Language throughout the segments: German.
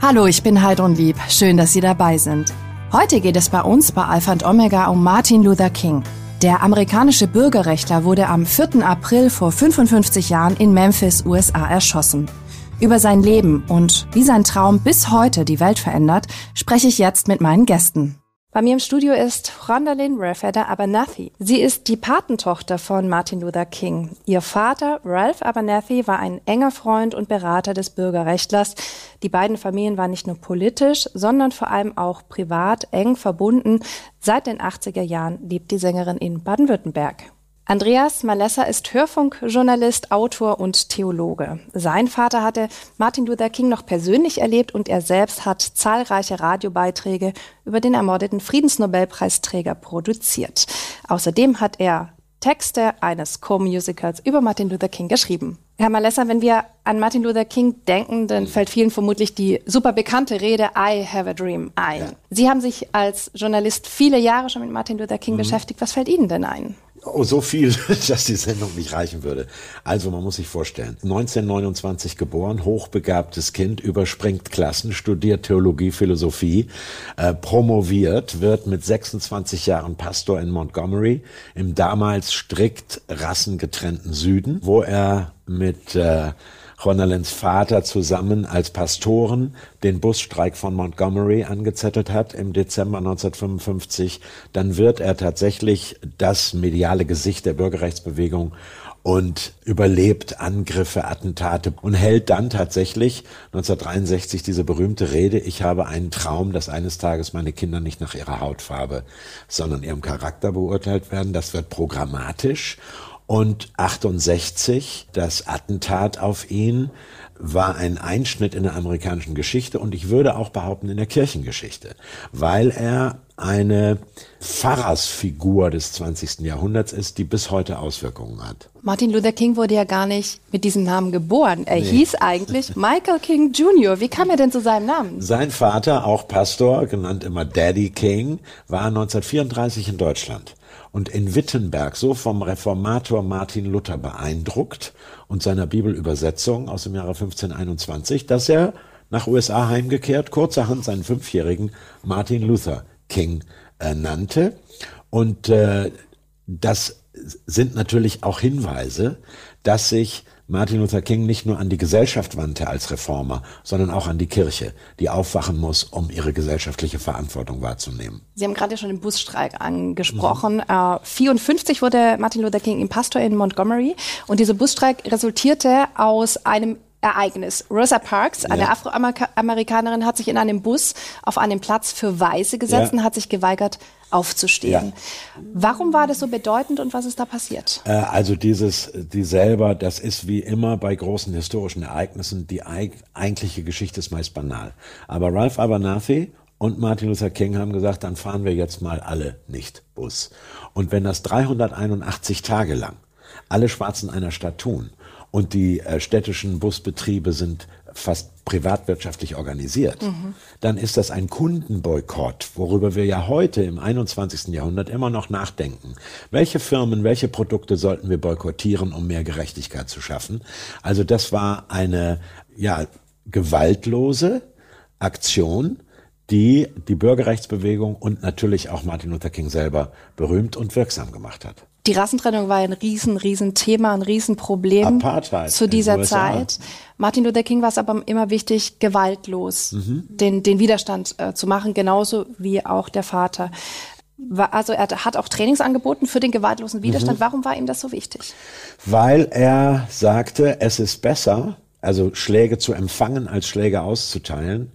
Hallo, ich bin Heidrun Lieb. Schön, dass Sie dabei sind. Heute geht es bei uns bei Alpha und Omega um Martin Luther King. Der amerikanische Bürgerrechtler wurde am 4. April vor 55 Jahren in Memphis, USA erschossen. Über sein Leben und wie sein Traum bis heute die Welt verändert, spreche ich jetzt mit meinen Gästen. Bei mir im Studio ist Rondalyn Rafeda Abernathy. Sie ist die Patentochter von Martin Luther King. Ihr Vater, Ralph Abernathy, war ein enger Freund und Berater des Bürgerrechtlers. Die beiden Familien waren nicht nur politisch, sondern vor allem auch privat eng verbunden. Seit den 80er Jahren lebt die Sängerin in Baden-Württemberg. Andreas Malessa ist Hörfunkjournalist, Autor und Theologe. Sein Vater hatte Martin Luther King noch persönlich erlebt und er selbst hat zahlreiche Radiobeiträge über den ermordeten Friedensnobelpreisträger produziert. Außerdem hat er Texte eines Co-Musicals über Martin Luther King geschrieben. Herr Malessa, wenn wir an Martin Luther King denken, dann fällt vielen vermutlich die super bekannte Rede I have a dream ein. Ja. Sie haben sich als Journalist viele Jahre schon mit Martin Luther King mhm. beschäftigt. Was fällt Ihnen denn ein? Oh, so viel, dass die Sendung nicht reichen würde. Also man muss sich vorstellen, 1929 geboren, hochbegabtes Kind, überspringt Klassen, studiert Theologie, Philosophie, äh, promoviert, wird mit 26 Jahren Pastor in Montgomery, im damals strikt rassengetrennten Süden, wo er mit äh, Ronalens Vater zusammen als Pastoren den Busstreik von Montgomery angezettelt hat im Dezember 1955, dann wird er tatsächlich das mediale Gesicht der Bürgerrechtsbewegung und überlebt Angriffe, Attentate und hält dann tatsächlich 1963 diese berühmte Rede, ich habe einen Traum, dass eines Tages meine Kinder nicht nach ihrer Hautfarbe, sondern ihrem Charakter beurteilt werden. Das wird programmatisch und 68, das Attentat auf ihn, war ein Einschnitt in der amerikanischen Geschichte und ich würde auch behaupten in der Kirchengeschichte, weil er eine Pfarrersfigur des 20. Jahrhunderts ist, die bis heute Auswirkungen hat. Martin Luther King wurde ja gar nicht mit diesem Namen geboren. Er nee. hieß eigentlich Michael King Jr. Wie kam er denn zu seinem Namen? Sein Vater, auch Pastor, genannt immer Daddy King, war 1934 in Deutschland und in Wittenberg so vom Reformator Martin Luther beeindruckt und seiner Bibelübersetzung aus dem Jahre 1521, dass er nach USA heimgekehrt kurzerhand seinen fünfjährigen Martin Luther King äh, nannte. Und äh, das sind natürlich auch Hinweise, dass sich Martin Luther King nicht nur an die Gesellschaft wandte als Reformer, sondern auch an die Kirche, die aufwachen muss, um ihre gesellschaftliche Verantwortung wahrzunehmen. Sie haben gerade schon den Busstreik angesprochen. Mhm. Äh, 54 wurde Martin Luther King im Pastor in Montgomery und dieser Busstreik resultierte aus einem Ereignis. Rosa Parks, eine ja. Afroamerikanerin, hat sich in einem Bus auf einen Platz für Weiße gesetzt ja. und hat sich geweigert, aufzustehen. Ja. Warum war das so bedeutend und was ist da passiert? Äh, also dieses, die selber, das ist wie immer bei großen historischen Ereignissen, die eigentliche Geschichte ist meist banal. Aber Ralph Abernathy und Martin Luther King haben gesagt, dann fahren wir jetzt mal alle nicht Bus. Und wenn das 381 Tage lang alle Schwarzen einer Stadt tun und die äh, städtischen Busbetriebe sind fast privatwirtschaftlich organisiert, mhm. dann ist das ein Kundenboykott, worüber wir ja heute im 21. Jahrhundert immer noch nachdenken. Welche Firmen, welche Produkte sollten wir boykottieren, um mehr Gerechtigkeit zu schaffen? Also das war eine ja gewaltlose Aktion, die die Bürgerrechtsbewegung und natürlich auch Martin Luther King selber berühmt und wirksam gemacht hat. Die Rassentrennung war ein riesen, riesen Thema, ein Riesenproblem Apartheid zu dieser Zeit. Martin Luther King war es aber immer wichtig, gewaltlos mhm. den, den Widerstand äh, zu machen, genauso wie auch der Vater. War, also er hat auch Trainings angeboten für den gewaltlosen Widerstand. Mhm. Warum war ihm das so wichtig? Weil er sagte, es ist besser, also Schläge zu empfangen, als Schläge auszuteilen.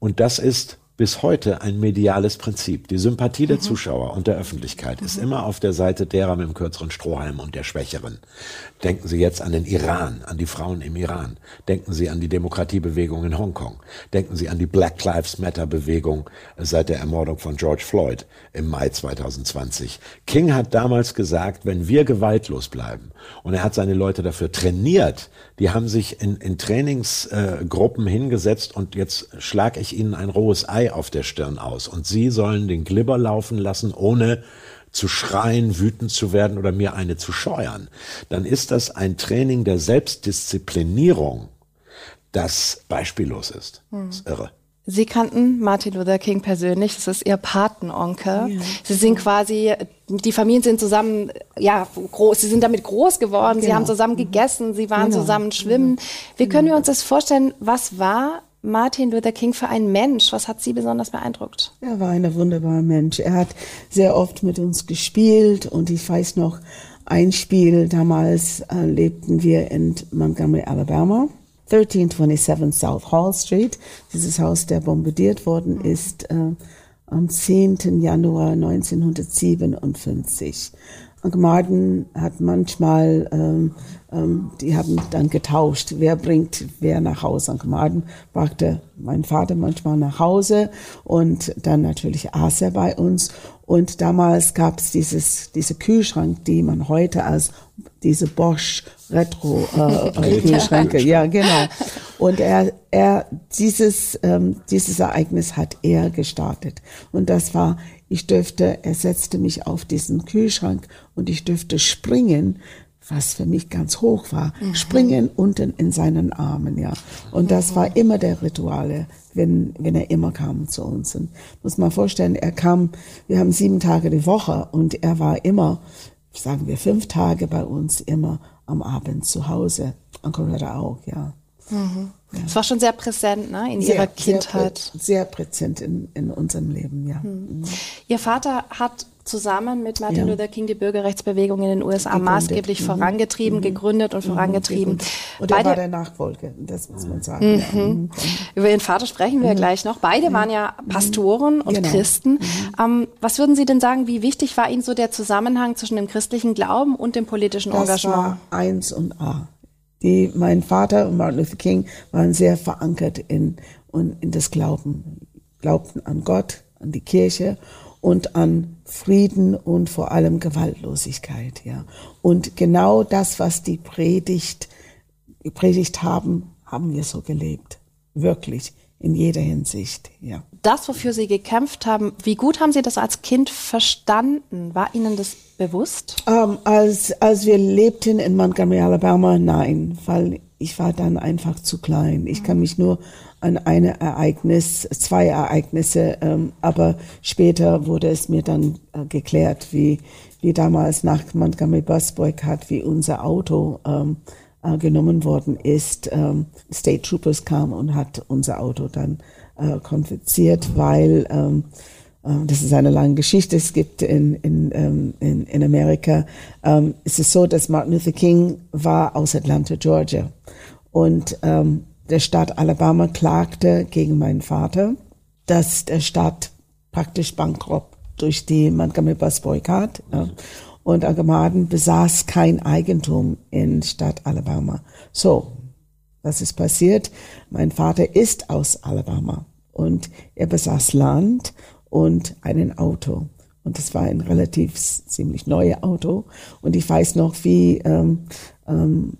Und das ist bis heute ein mediales Prinzip. Die Sympathie der mhm. Zuschauer und der Öffentlichkeit mhm. ist immer auf der Seite derer mit dem kürzeren Strohhalm und der Schwächeren. Denken Sie jetzt an den Iran, an die Frauen im Iran. Denken Sie an die Demokratiebewegung in Hongkong. Denken Sie an die Black Lives Matter Bewegung seit der Ermordung von George Floyd im Mai 2020. King hat damals gesagt, wenn wir gewaltlos bleiben, und er hat seine Leute dafür trainiert, die haben sich in, in Trainingsgruppen äh, hingesetzt und jetzt schlag ich ihnen ein rohes Ei auf der Stirn aus und sie sollen den Glibber laufen lassen, ohne zu schreien, wütend zu werden oder mir eine zu scheuern. Dann ist das ein Training der Selbstdisziplinierung, das beispiellos ist. Hm. Das ist irre. Sie kannten Martin Luther King persönlich, das ist Ihr Patenonkel. Ja. Sie sind quasi, die Familien sind zusammen, ja, groß, Sie sind damit groß geworden, genau. Sie haben zusammen gegessen, Sie waren genau. zusammen schwimmen. Wie genau. können wir uns das vorstellen, was war Martin Luther King für ein Mensch? Was hat Sie besonders beeindruckt? Er war ein wunderbarer Mensch. Er hat sehr oft mit uns gespielt und ich weiß noch, ein Spiel damals äh, lebten wir in Montgomery, Alabama 1327 South Hall Street, dieses Haus, der bombardiert worden ist, äh, am 10. Januar 1957. Marden hat manchmal, ähm, ähm, die haben dann getauscht, wer bringt wer nach Hause. Marden brachte mein Vater manchmal nach Hause und dann natürlich aß er bei uns. Und damals gab es dieses, diese Kühlschrank, die man heute als diese Bosch Retro äh, Kühlschränke, ja genau. Und er, er dieses ähm, dieses Ereignis hat er gestartet und das war, ich dürfte, er setzte mich auf diesen Kühlschrank und ich dürfte springen, was für mich ganz hoch war, mhm. springen unten in seinen Armen, ja. Und das war immer der Rituale, wenn, wenn er immer kam zu uns. Und muss man vorstellen, er kam, wir haben sieben Tage die Woche und er war immer, sagen wir, fünf Tage bei uns immer am Abend zu Hause. Onkel Reda auch, ja. Mhm. Ja. Das war schon sehr präsent ne, in sehr, Ihrer Kindheit. Sehr, sehr präsent in, in unserem Leben, ja. Mhm. Ihr Vater hat zusammen mit Martin ja. Luther King die Bürgerrechtsbewegung in den USA gegründet. maßgeblich mhm. vorangetrieben, mhm. gegründet und mhm. vorangetrieben. Und er Beide, war der Nachfolger, das muss man sagen. Mhm. Ja. Mhm. Über Ihren Vater sprechen wir gleich noch. Beide waren ja Pastoren und genau. Christen. Ähm, was würden Sie denn sagen, wie wichtig war Ihnen so der Zusammenhang zwischen dem christlichen Glauben und dem politischen das Engagement? War eins und A. Die, mein Vater und Martin Luther King waren sehr verankert in, in das Glauben. Glaubten an Gott, an die Kirche und an Frieden und vor allem Gewaltlosigkeit, ja. Und genau das, was die Predigt, gepredigt haben, haben wir so gelebt. Wirklich. In jeder Hinsicht, ja. Das, wofür Sie gekämpft haben, wie gut haben Sie das als Kind verstanden? War Ihnen das bewusst? Um, ähm, als, als wir lebten in Montgomery, Alabama, nein, weil ich war dann einfach zu klein. Ich kann mich nur an eine Ereignis, zwei Ereignisse, ähm, aber später wurde es mir dann äh, geklärt, wie, wie damals nach Montgomery Bus Boycott, wie unser Auto ähm, äh, genommen worden ist. Ähm, State Troopers kam und hat unser Auto dann äh, konfisziert, weil ähm, äh, das ist eine lange Geschichte. Es gibt in, in, ähm, in, in Amerika, ähm, es ist so, dass Martin Luther King war aus Atlanta, Georgia. Und ähm, der Staat Alabama klagte gegen meinen Vater, dass der Staat praktisch bankrott durch die Montgomery Bus Boycott. Ja. Und Agamaden besaß kein Eigentum in Stadt Alabama. So, was ist passiert? Mein Vater ist aus Alabama und er besaß Land und einen Auto. Und das war ein relativ ziemlich neues Auto. Und ich weiß noch, wie ähm, ähm,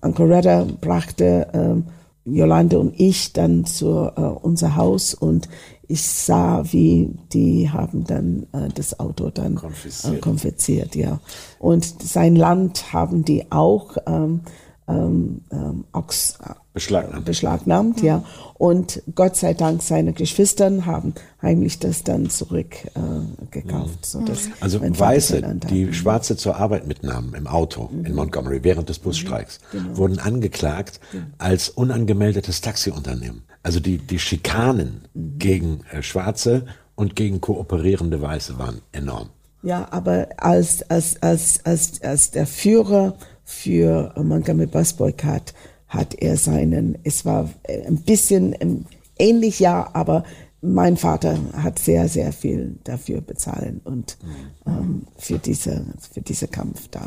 Uncle Redder brachte ähm, Jolande und ich dann zu äh, unser Haus und ich sah, wie die haben dann äh, das Auto dann konfisziert. Äh, konfisziert, ja. Und sein Land haben die auch ähm, ähm, ähm, Ochs, beschlagnahmt, beschlagnahmt mhm. ja. Und Gott sei Dank seine Geschwister haben heimlich das dann zurückgekauft. Äh, mhm. also Weiße, die Schwarze zur Arbeit mitnahmen im Auto mhm. in Montgomery während des Busstreiks, mhm. genau. wurden angeklagt als unangemeldetes Taxiunternehmen. Also die, die Schikanen mhm. gegen äh, Schwarze und gegen kooperierende Weiße waren enorm. Ja, aber als, als, als, als, als der Führer für Montgomery Bus Boycott hat er seinen, es war äh, ein bisschen ähm, ähnlich, ja, aber mein Vater hat sehr, sehr viel dafür bezahlen und mhm. ähm, für diese, für diese Kampf da.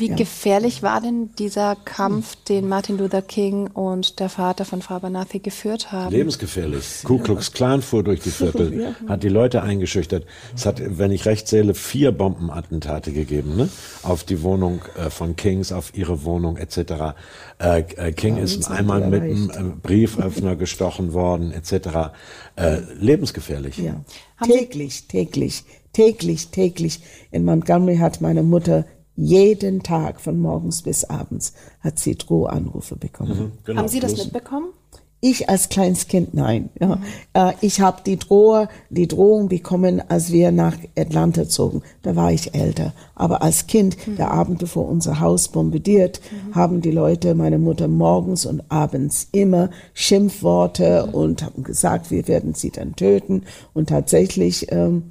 Wie ja. gefährlich war denn dieser Kampf, den Martin Luther King und der Vater von Frau Banathi geführt haben? Lebensgefährlich. Ku Klux Klan fuhr durch die Viertel, ja. hat die Leute eingeschüchtert. Es hat, wenn ich recht zähle, vier Bombenattentate gegeben, ne? Auf die Wohnung äh, von Kings, auf ihre Wohnung etc. Äh, äh, King ja, ist einmal mit einem äh, Brieföffner gestochen worden etc. Äh, lebensgefährlich. Ja. Täglich, täglich, täglich, täglich. In Montgomery hat meine Mutter jeden Tag von morgens bis abends hat sie Drohanrufe bekommen. Mhm, genau. Haben Sie das mitbekommen? Ich als kleines Kind, nein. Ja. Mhm. Äh, ich habe die, Droh die Drohung bekommen, als wir nach Atlanta zogen. Da war ich älter. Aber als Kind, mhm. der Abend bevor unser Haus bombardiert, mhm. haben die Leute, meine Mutter morgens und abends immer Schimpfworte mhm. und haben gesagt, wir werden sie dann töten. Und tatsächlich ähm,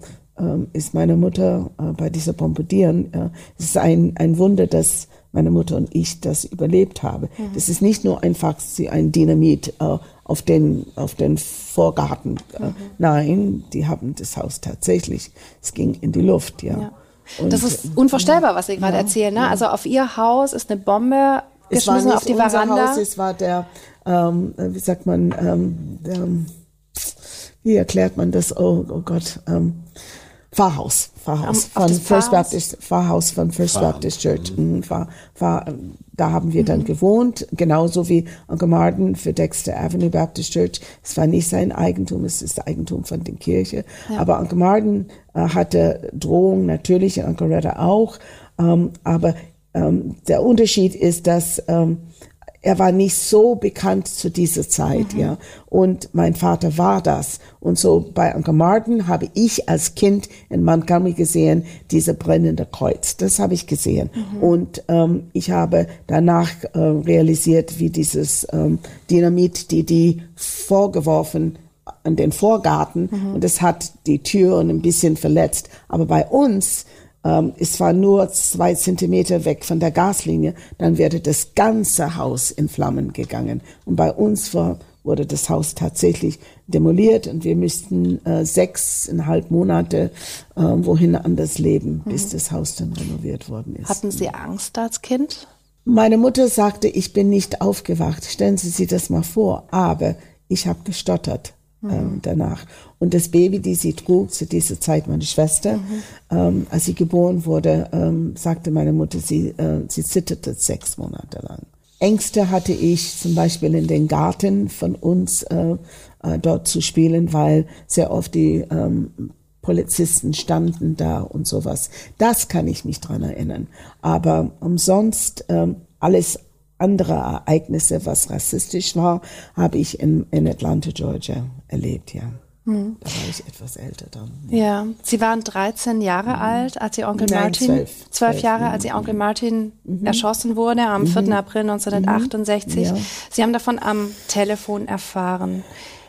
ist meine Mutter äh, bei dieser Bombardieren, äh, es ist ein, ein Wunder, dass meine Mutter und ich das überlebt habe. Mhm. Das ist nicht nur einfach ein Dynamit äh, auf den auf den Vorgarten. Äh, mhm. Nein, die haben das Haus tatsächlich. Es ging in die Luft, ja. ja. Und, das ist unvorstellbar, was Sie gerade ja, erzählen. Ne? Ja. Also auf Ihr Haus ist eine Bombe geschmissen auf die Veranda. Haus, es war der, ähm, wie sagt man, ähm, der, wie erklärt man das? Oh, oh Gott. Ähm, Pfarrhaus, Pfarrhaus um, von First Baptist, Pfarrhaus von First Pfarr. Baptist Church. Mhm. Pfarr, Pfarr, da haben wir mhm. dann gewohnt, genauso wie Onkel Martin für Dexter Avenue Baptist Church. Es war nicht sein Eigentum, es ist Eigentum von der Kirche. Ja. Aber Onkel Martin äh, hatte Drohung natürlich, Onkel Redder auch. Ähm, aber ähm, der Unterschied ist, dass ähm, er war nicht so bekannt zu dieser Zeit, mhm. ja. Und mein Vater war das. Und so bei Uncle Martin habe ich als Kind in Montgomery gesehen, diese brennende Kreuz. Das habe ich gesehen. Mhm. Und ähm, ich habe danach äh, realisiert, wie dieses ähm, Dynamit, die die vorgeworfen an den Vorgarten mhm. und es hat die Türen ein bisschen verletzt. Aber bei uns ähm, es war nur zwei Zentimeter weg von der Gaslinie, dann wäre das ganze Haus in Flammen gegangen. Und bei uns war, wurde das Haus tatsächlich demoliert und wir müssten äh, sechseinhalb Monate äh, wohin anders leben, bis mhm. das Haus dann renoviert worden ist. Hatten Sie Angst als Kind? Meine Mutter sagte, ich bin nicht aufgewacht. Stellen Sie sich das mal vor. Aber ich habe gestottert ähm, danach. Und das Baby, die sie trug zu dieser Zeit, meine Schwester, mhm. ähm, als sie geboren wurde, ähm, sagte meine Mutter, sie, äh, sie zitterte sechs Monate lang. Ängste hatte ich zum Beispiel in den Garten von uns äh, äh, dort zu spielen, weil sehr oft die ähm, Polizisten standen da und sowas. Das kann ich mich dran erinnern. Aber umsonst ähm, alles andere Ereignisse, was rassistisch war, habe ich in, in Atlanta, Georgia erlebt, ja. Hm. Da war ich etwas älter dann. Ja, ja. Sie waren 13 Jahre mhm. alt, als Ihr Onkel Nein, Martin, 12, 12 Jahre, mhm. als Ihr Onkel Martin mhm. erschossen wurde am 4. Mhm. April 1968. Ja. Sie haben davon am Telefon erfahren.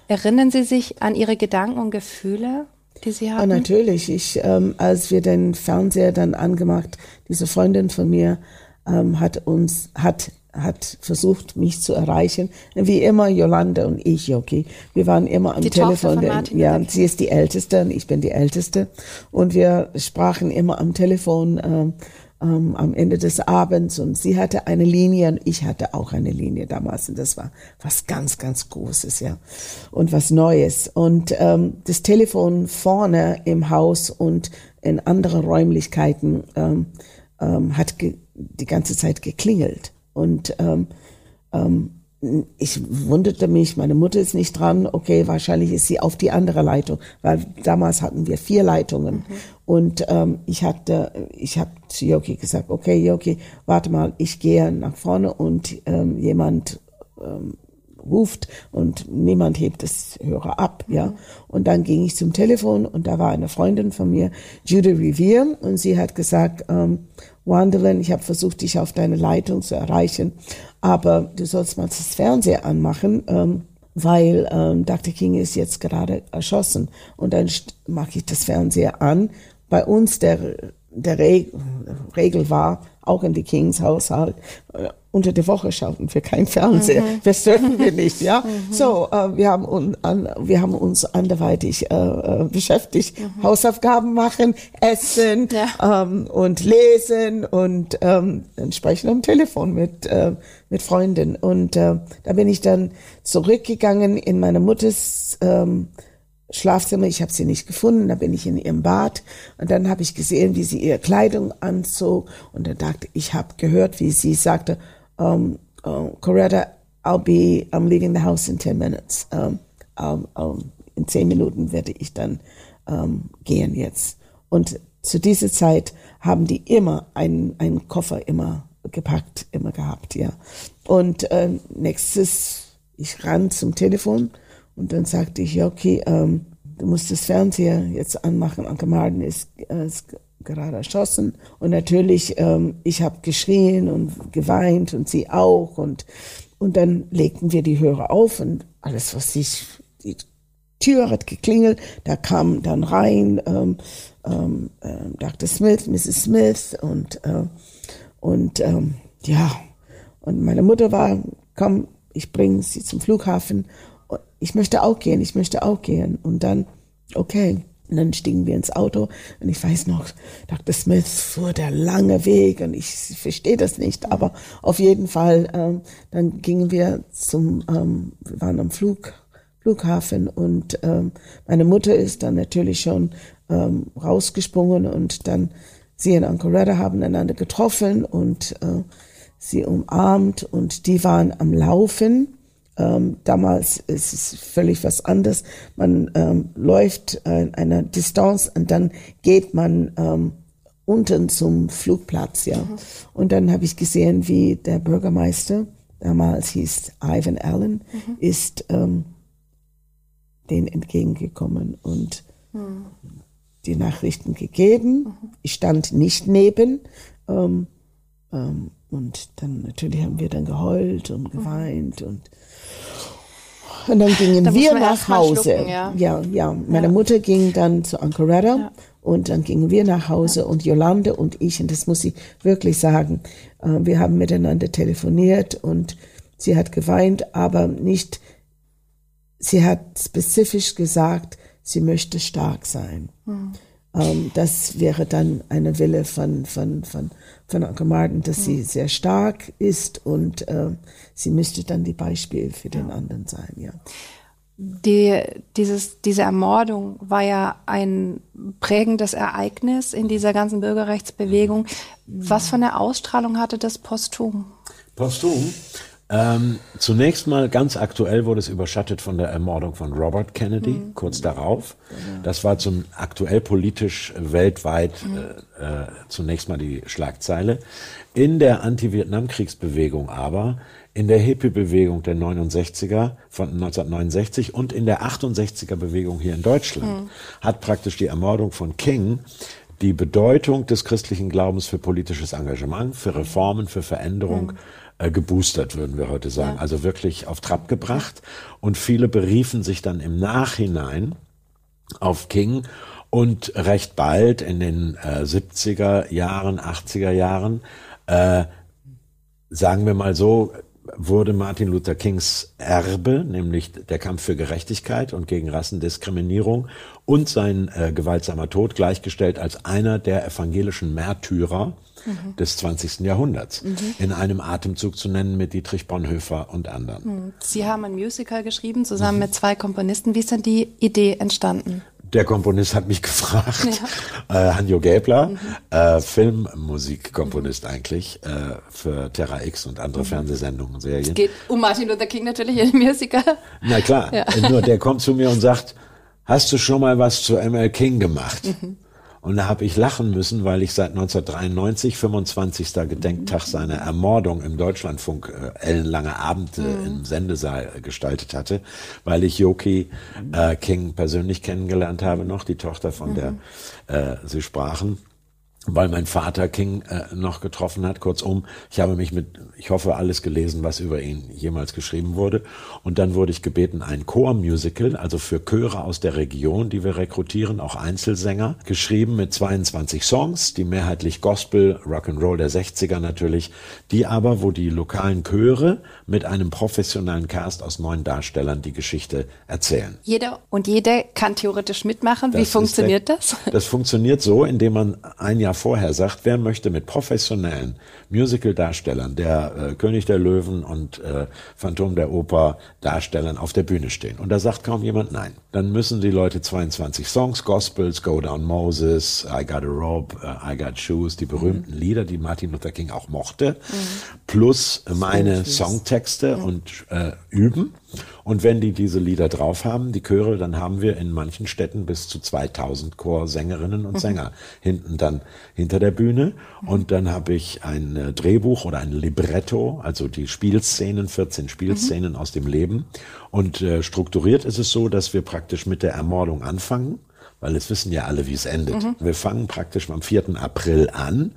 Erinnern Sie sich an Ihre Gedanken und Gefühle? Die Sie hatten? Ja, natürlich. Ich, ähm, als wir den Fernseher dann angemacht, diese Freundin von mir ähm, hat uns, hat hat versucht, mich zu erreichen. Wie immer, Jolande und ich, okay. Wir waren immer am die Telefon. ja, sie ist die Älteste und ich bin die Älteste. Und wir sprachen immer am Telefon ähm, ähm, am Ende des Abends und sie hatte eine Linie und ich hatte auch eine Linie damals und das war was ganz, ganz Großes, ja. Und was Neues. Und ähm, das Telefon vorne im Haus und in anderen Räumlichkeiten ähm, ähm, hat die ganze Zeit geklingelt. Und ähm, ähm, ich wunderte mich, meine Mutter ist nicht dran, okay, wahrscheinlich ist sie auf die andere Leitung, weil damals hatten wir vier Leitungen. Mhm. Und ähm, ich hatte, ich habe zu Yoki gesagt, okay, Yoki, warte mal, ich gehe nach vorne und ähm, jemand ähm, ruft und niemand hebt das Hörer ab, ja. Und dann ging ich zum Telefon und da war eine Freundin von mir, Judy Revere, und sie hat gesagt, ähm, Wandelin, ich habe versucht, dich auf deine Leitung zu erreichen, aber du sollst mal das Fernseher anmachen, ähm, weil ähm, Dr. King ist jetzt gerade erschossen. Und dann mache ich das Fernseher an. Bei uns der, der Re Regel war, auch in die Kings Haushalt, äh, unter der Woche schauten wir kein Fernseher. Mhm. Das dürfen wir nicht, ja. Mhm. So, äh, wir haben uns, an, wir haben uns anderweitig äh, äh, beschäftigt. Mhm. Hausaufgaben machen, essen ja. ähm, und lesen und ähm, dann sprechen am Telefon mit äh, mit Freunden. Und äh, da bin ich dann zurückgegangen in meine Mutters ähm, Schlafzimmer, ich habe sie nicht gefunden, da bin ich in ihrem Bad und dann habe ich gesehen, wie sie ihre Kleidung anzog und dann dachte ich, habe gehört, wie sie sagte, um, uh, Coretta, I'll be, I'm leaving the house in 10 minutes. Um, um, um, in zehn Minuten werde ich dann um, gehen jetzt. Und zu dieser Zeit haben die immer einen, einen Koffer immer gepackt, immer gehabt, ja. Und äh, nächstes ich ran zum Telefon und dann sagte ich, ja, okay, ähm, du musst das Fernseher jetzt anmachen. Anke Marden ist, äh, ist gerade erschossen. Und natürlich, ähm, ich habe geschrien und geweint und sie auch. Und, und dann legten wir die Hörer auf und alles, was ich, die Tür hat geklingelt, da kam dann rein ähm, ähm, äh, Dr. Smith, Mrs. Smith und, äh, und ähm, ja, und meine Mutter war, komm, ich bringe sie zum Flughafen. Ich möchte auch gehen, ich möchte auch gehen. Und dann, okay. Und dann stiegen wir ins Auto und ich weiß noch, Dr. Smith fuhr der lange Weg und ich verstehe das nicht, aber auf jeden Fall, ähm, dann gingen wir zum, ähm, wir waren am Flug, Flughafen und ähm, meine Mutter ist dann natürlich schon ähm, rausgesprungen und dann sie und Uncle Redder haben einander getroffen und äh, sie umarmt und die waren am Laufen. Ähm, damals ist es völlig was anderes. Man ähm, läuft äh, eine Distanz und dann geht man ähm, unten zum Flugplatz, ja. Mhm. Und dann habe ich gesehen, wie der Bürgermeister, damals hieß Ivan Allen, mhm. ist ähm, den entgegengekommen und mhm. die Nachrichten gegeben. Mhm. Ich stand nicht neben. Ähm, und dann natürlich haben wir dann geheult und geweint und und dann gingen da wir nach Hause. Ja. ja, ja. Meine ja. Mutter ging dann zu Ancoretta ja. und dann gingen wir nach Hause und Jolande und ich, und das muss ich wirklich sagen, äh, wir haben miteinander telefoniert und sie hat geweint, aber nicht, sie hat spezifisch gesagt, sie möchte stark sein. Mhm. Ähm, das wäre dann eine Wille von, von, von, von Anke Martin, dass sie sehr stark ist und äh, sie müsste dann die Beispiel für den anderen sein, ja. Die, dieses, diese Ermordung war ja ein prägendes Ereignis in dieser ganzen Bürgerrechtsbewegung. Was für eine Ausstrahlung hatte das posthum? Posthum? Ähm, zunächst mal ganz aktuell wurde es überschattet von der Ermordung von Robert Kennedy, mhm. kurz darauf. Das war zum aktuell politisch weltweit mhm. äh, äh, zunächst mal die Schlagzeile. In der Anti-Vietnam-Kriegsbewegung aber, in der Hippie-Bewegung der 69er von 1969 und in der 68er Bewegung hier in Deutschland mhm. hat praktisch die Ermordung von King die Bedeutung des christlichen Glaubens für politisches Engagement, für Reformen, für Veränderung mhm äh, geboostert, würden wir heute sagen. Ja. Also wirklich auf Trab gebracht. Und viele beriefen sich dann im Nachhinein auf King und recht bald in den äh, 70er Jahren, 80er Jahren, äh, sagen wir mal so, wurde Martin Luther Kings Erbe, nämlich der Kampf für Gerechtigkeit und gegen Rassendiskriminierung und sein äh, gewaltsamer Tod gleichgestellt als einer der evangelischen Märtyrer mhm. des 20. Jahrhunderts. Mhm. In einem Atemzug zu nennen mit Dietrich Bonhoeffer und anderen. Mhm. Sie haben ein Musical geschrieben, zusammen mhm. mit zwei Komponisten. Wie ist denn die Idee entstanden? Der Komponist hat mich gefragt, ja. äh, Hanjo Gäbler, mhm. äh, Filmmusikkomponist mhm. eigentlich äh, für Terra X und andere mhm. Fernsehsendungen und Serien. Es geht um Martin Luther King natürlich in Musiker. Na klar, ja. nur der kommt zu mir und sagt, hast du schon mal was zu ML King gemacht? Mhm. Und da habe ich lachen müssen, weil ich seit 1993, 25. Gedenktag seiner Ermordung im Deutschlandfunk äh, ellenlange Abende mhm. im Sendesaal gestaltet hatte, weil ich Yoki äh, King persönlich kennengelernt habe noch, die Tochter von mhm. der äh, Sie sprachen weil mein Vater King äh, noch getroffen hat. Kurzum, ich habe mich mit, ich hoffe, alles gelesen, was über ihn jemals geschrieben wurde. Und dann wurde ich gebeten, ein Chormusical, also für Chöre aus der Region, die wir rekrutieren, auch Einzelsänger, geschrieben mit 22 Songs, die mehrheitlich Gospel, Rock'n'Roll der 60er natürlich, die aber, wo die lokalen Chöre mit einem professionellen Cast aus neun Darstellern die Geschichte erzählen. Jeder und jede kann theoretisch mitmachen. Das Wie funktioniert der, das? Das funktioniert so, indem man ein Jahr Jahr vorher sagt, wer möchte mit professionellen Musical-Darstellern, der äh, König der Löwen und äh, Phantom der Oper Darstellern auf der Bühne stehen. Und da sagt kaum jemand nein. Dann müssen die Leute 22 Songs, Gospels, Go Down Moses, I Got a Rope, uh, I Got Shoes, die berühmten mhm. Lieder, die Martin Luther King auch mochte, mhm. plus meine Songtexte mhm. und äh, üben Und wenn die diese Lieder drauf haben, die Chöre, dann haben wir in manchen Städten bis zu 2000 Chorsängerinnen und Sänger hinten dann hinter der Bühne. Und dann habe ich ein äh, Drehbuch oder ein Libretto, also die Spielszenen, 14 Spielszenen aus dem Leben. Und äh, strukturiert ist es so, dass wir praktisch mit der Ermordung anfangen, weil es wissen ja alle, wie es endet. Wir fangen praktisch am 4. April an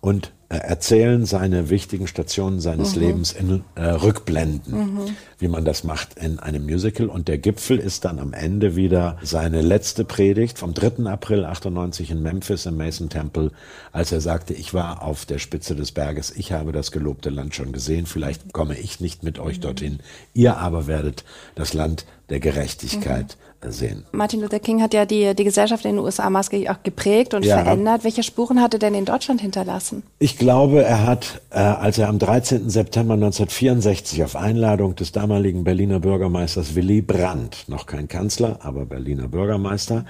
und äh, erzählen seine wichtigen Stationen seines Lebens in äh, Rückblenden, wie man das macht in einem Musical. Und der Gipfel ist dann am Ende wieder seine letzte Predigt vom 3. April 98 in Memphis im Mason Temple, als er sagte, ich war auf der Spitze des Berges, ich habe das gelobte Land schon gesehen, vielleicht komme ich nicht mit euch dorthin, ihr aber werdet das Land der Gerechtigkeit äh, sehen. Martin Luther King hat ja die, die Gesellschaft in den USA maßgeblich auch geprägt und Ja. verändert. Welche Spuren hat er denn in Deutschland hinterlassen? Ich glaube, er hat, äh, als er am 13. September 1964 auf Einladung des damaligen Berliner Bürgermeisters Willy Brandt, noch kein Kanzler, aber Berliner Bürgermeister,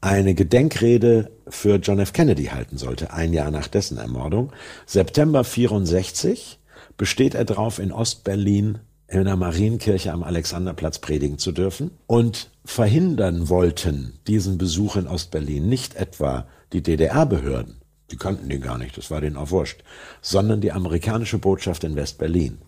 eine Gedenkrede für John F. Kennedy halten sollte, ein Jahr nach dessen Ermordung. September 64 besteht er darauf, in Ostberlin in der Marienkirche am Alexanderplatz predigen zu dürfen und verhindern wollten diesen Besuch in Ostberlin nicht etwa die DDR-Behörden, die kannten den gar nicht, das war denen auch wurscht, sondern die amerikanische Botschaft in West-Berlin,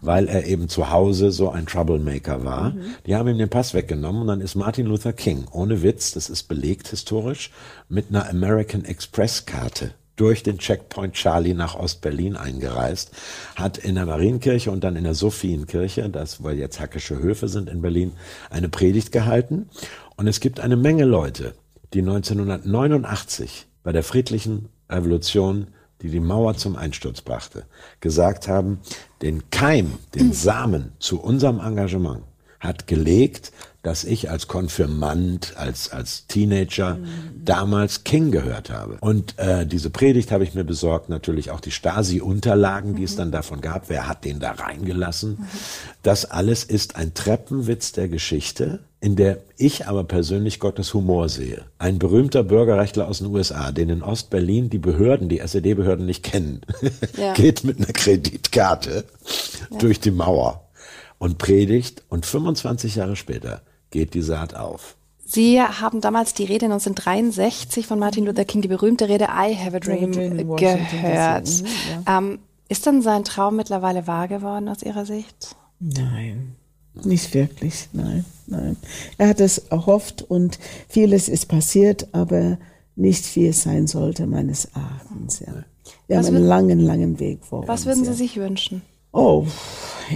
weil er eben zu Hause so ein Troublemaker war. Die haben ihm den Pass weggenommen und dann ist Martin Luther King, ohne Witz, das ist belegt historisch, mit einer American Express-Karte durch den Checkpoint Charlie nach Ostberlin eingereist, hat in der Marienkirche und dann in der Sophienkirche, das wo jetzt Hackische Höfe sind in Berlin, eine Predigt gehalten. Und es gibt eine Menge Leute, die 1989 bei der friedlichen Revolution, die die Mauer zum Einsturz brachte, gesagt haben, den Keim, den Samen zu unserem Engagement hat gelegt, dass ich als Konfirmand, als, als Teenager damals King gehört habe. Und äh, diese Predigt habe ich mir besorgt, natürlich auch die Stasi-Unterlagen, die es dann davon gab. Wer hat den da reingelassen? Das alles ist ein Treppenwitz der Geschichte, in der ich aber persönlich Gottes Humor sehe. Ein berühmter Bürgerrechtler aus den USA, den in Ostberlin die Behörden, die SED-Behörden nicht kennen, Ja. geht mit einer Kreditkarte durch die Mauer und predigt und 25 Jahre später geht die Saat auf. Sie haben damals die Rede 1963 von Martin Luther King, die berühmte Rede I Have a Dream, Washington, gehört. Mhm, ähm, ist denn sein Traum mittlerweile wahr geworden aus Ihrer Sicht? Nein, nicht wirklich, nein, nein. Er hat es erhofft und vieles ist passiert, aber nicht wie es sein sollte, meines Erachtens. Ja. Wir Was haben einen würd- langen, langen Weg vor Was uns. würden ja. Sie sich wünschen? Oh,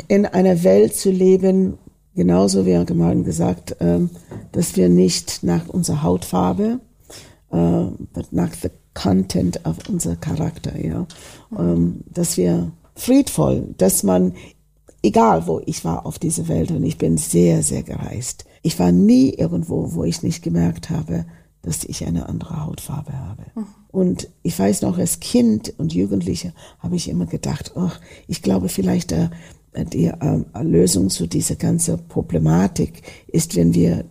in einer Welt zu leben, genauso wie mal gesagt, ähm, dass wir nicht nach unserer Hautfarbe, äh, but nach the content of unser Charakter, ja, ähm, dass wir friedvoll, dass man, egal wo ich war auf dieser Welt und ich bin sehr, sehr gereist, ich war nie irgendwo, wo ich nicht gemerkt habe, dass ich eine andere Hautfarbe habe. Und ich weiß noch, als Kind und Jugendliche habe ich immer gedacht, ach, ich glaube vielleicht äh, die äh, Lösung zu dieser ganzen Problematik ist, wenn wir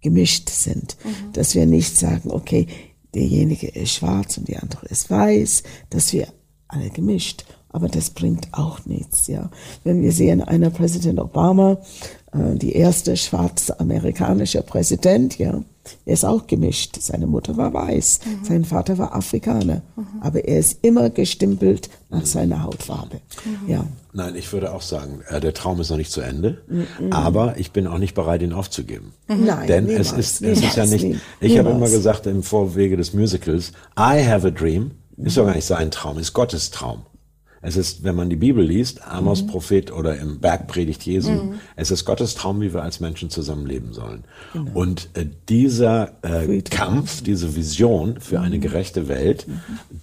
gemischt sind, dass wir nicht sagen, okay, derjenige ist schwarz und die andere ist weiß, dass wir alle gemischt. Aber das bringt auch nichts, ja. Wenn wir sehen, einer Präsident Obama, äh, die erste schwarze amerikanische Präsident, ja, er ist auch gemischt. Seine Mutter war weiß, sein Vater war Afrikaner, aber er ist immer gestempelt nach seiner Hautfarbe, ja. Nein, ich würde auch sagen, äh, der Traum ist noch nicht zu Ende, aber ich bin auch nicht bereit, ihn aufzugeben. Nein, Denn niemals, es ist, es ist ja niemals, nicht, nie- ich habe niemals. immer gesagt im Vorwege des Musicals, I have a dream, ist doch gar nicht sein Traum, ist Gottes Traum. Es ist, wenn man die Bibel liest, Amos Mhm. Prophet oder im Bergpredigt Jesu, es ist Gottes Traum, wie wir als Menschen zusammenleben sollen. Und äh, dieser äh. Kampf, diese Vision für Mhm. eine gerechte Welt,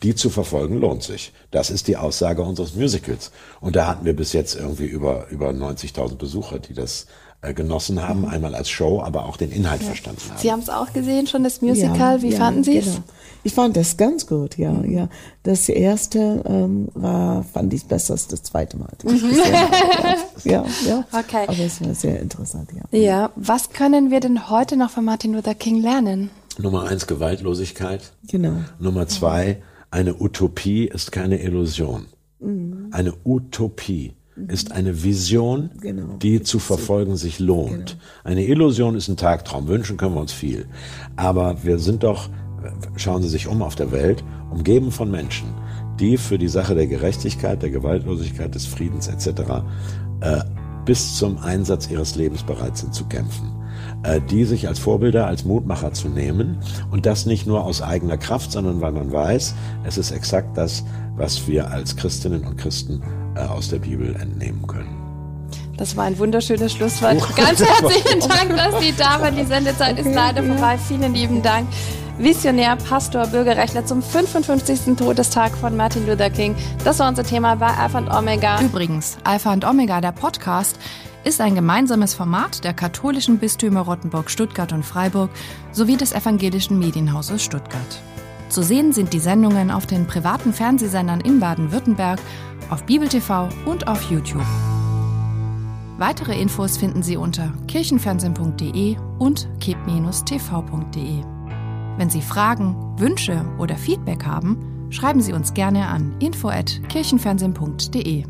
die zu verfolgen, lohnt sich. Das ist die Aussage unseres Musicals. Und da hatten wir bis jetzt irgendwie über, über 90.000 Besucher, die das äh, genossen haben, einmal als Show, aber auch den Inhalt verstanden haben. Sie haben es auch gesehen, schon das Musical. Wie fanden Sie es? genau. Ich fand das ganz gut, ja, ja. Das erste ähm, war, fand ich besser als das zweite Mal. das habe. ja, ja. Okay. Aber es war sehr interessant, ja. Ja, was können wir denn heute noch von Martin Luther King lernen? Nummer eins, Gewaltlosigkeit. Genau. Nummer zwei, eine Utopie ist keine Illusion. Mhm. Eine Utopie ist eine Vision, Genau. die zu verfolgen sich lohnt. Eine Illusion ist ein Tagtraum. Wünschen können wir uns viel. Aber wir sind doch, schauen Sie sich um auf der Welt, umgeben von Menschen, die für die Sache der Gerechtigkeit, der Gewaltlosigkeit, des Friedens etc. Äh, bis zum Einsatz ihres Lebens bereit sind zu kämpfen äh, die sich als Vorbilder, als Mutmacher zu nehmen und das nicht nur aus eigener Kraft, sondern weil man weiß, es ist exakt das, was wir als Christinnen und Christen äh, aus der Bibel entnehmen können. Das war ein wunderschönes Schlusswort. Ganz herzlichen Dank, dass Sie da waren. Die Sendezeit ist leider vorbei. Vielen lieben Dank. Visionär, Pastor, Bürgerrechtler zum 55. Todestag von Martin Luther King. Das war unser Thema bei Alpha und Omega. Übrigens, Alpha und Omega, der Podcast, ist ein gemeinsames Format der katholischen Bistümer Rottenburg, Stuttgart und Freiburg sowie des evangelischen Medienhauses Stuttgart. Zu sehen sind die Sendungen auf den privaten Fernsehsendern in Baden-Württemberg, auf Bibel TV und auf YouTube. Weitere Infos finden Sie unter kirchenfernsehen.de und kip-tv.de. Wenn Sie Fragen, Wünsche oder Feedback haben, schreiben Sie uns gerne an info@kirchenfernsehen.de.